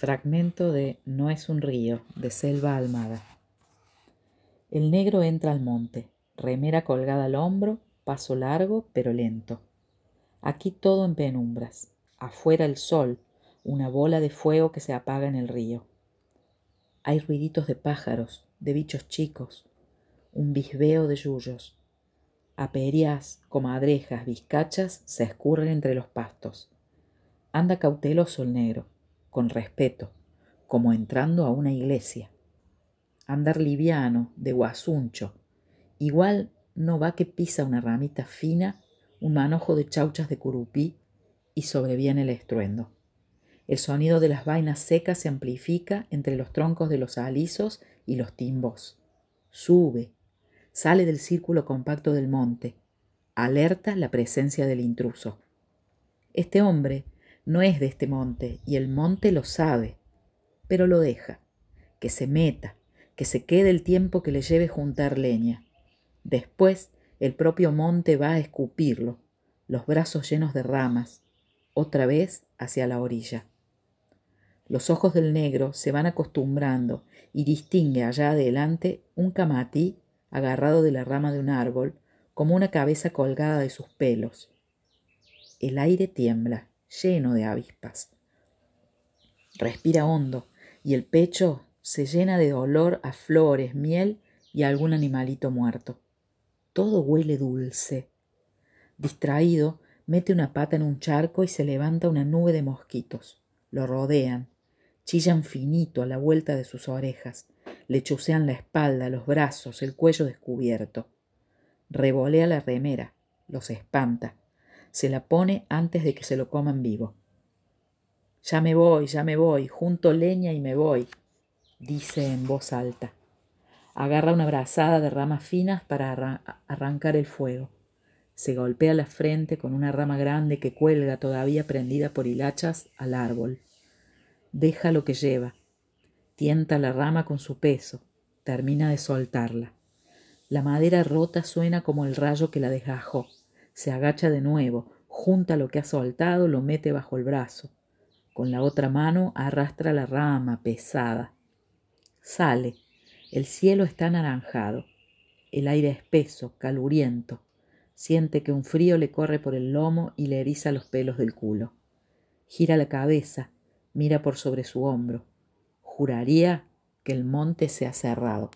Fragmento de No es un río, de Selva Almada. El negro entra al monte, remera colgada al hombro, paso largo pero lento. Aquí todo en penumbras, afuera el sol, una bola de fuego que se apaga en el río. Hay ruiditos de pájaros, de bichos chicos, un bisbeo de yuyos. Aperias, comadrejas, vizcachas se escurren entre los pastos. Anda cauteloso el negro con respeto, como entrando a una iglesia. Andar liviano, de guasuncho. Igual no va que pisa una ramita fina, un manojo de chauchas de curupí y sobreviene el estruendo. El sonido de las vainas secas se amplifica entre los troncos de los alisos y los timbos. Sube, sale del círculo compacto del monte, alerta la presencia del intruso. Este hombre no es de este monte y el monte lo sabe, pero lo deja, que se meta, que se quede el tiempo que le lleve juntar leña. Después el propio monte va a escupirlo, los brazos llenos de ramas, otra vez hacia la orilla. Los ojos del negro se van acostumbrando y distingue allá adelante un camatí agarrado de la rama de un árbol como una cabeza colgada de sus pelos. El aire tiembla lleno de avispas. Respira hondo y el pecho se llena de olor a flores, miel y algún animalito muerto. Todo huele dulce. Distraído, mete una pata en un charco y se levanta una nube de mosquitos. Lo rodean, chillan finito a la vuelta de sus orejas, le chucean la espalda, los brazos, el cuello descubierto. Revolea la remera, los espanta, se la pone antes de que se lo coman vivo. Ya me voy, ya me voy, junto leña y me voy, dice en voz alta. Agarra una brazada de ramas finas para arrancar el fuego. Se golpea la frente con una rama grande que cuelga todavía prendida por hilachas al árbol. Deja lo que lleva. Tienta la rama con su peso. Termina de soltarla. La madera rota suena como el rayo que la desgajó se agacha de nuevo, junta lo que ha soltado, lo mete bajo el brazo. Con la otra mano arrastra la rama pesada. Sale. El cielo está anaranjado. El aire espeso, caluriento. Siente que un frío le corre por el lomo y le eriza los pelos del culo. Gira la cabeza, mira por sobre su hombro. Juraría que el monte se ha cerrado.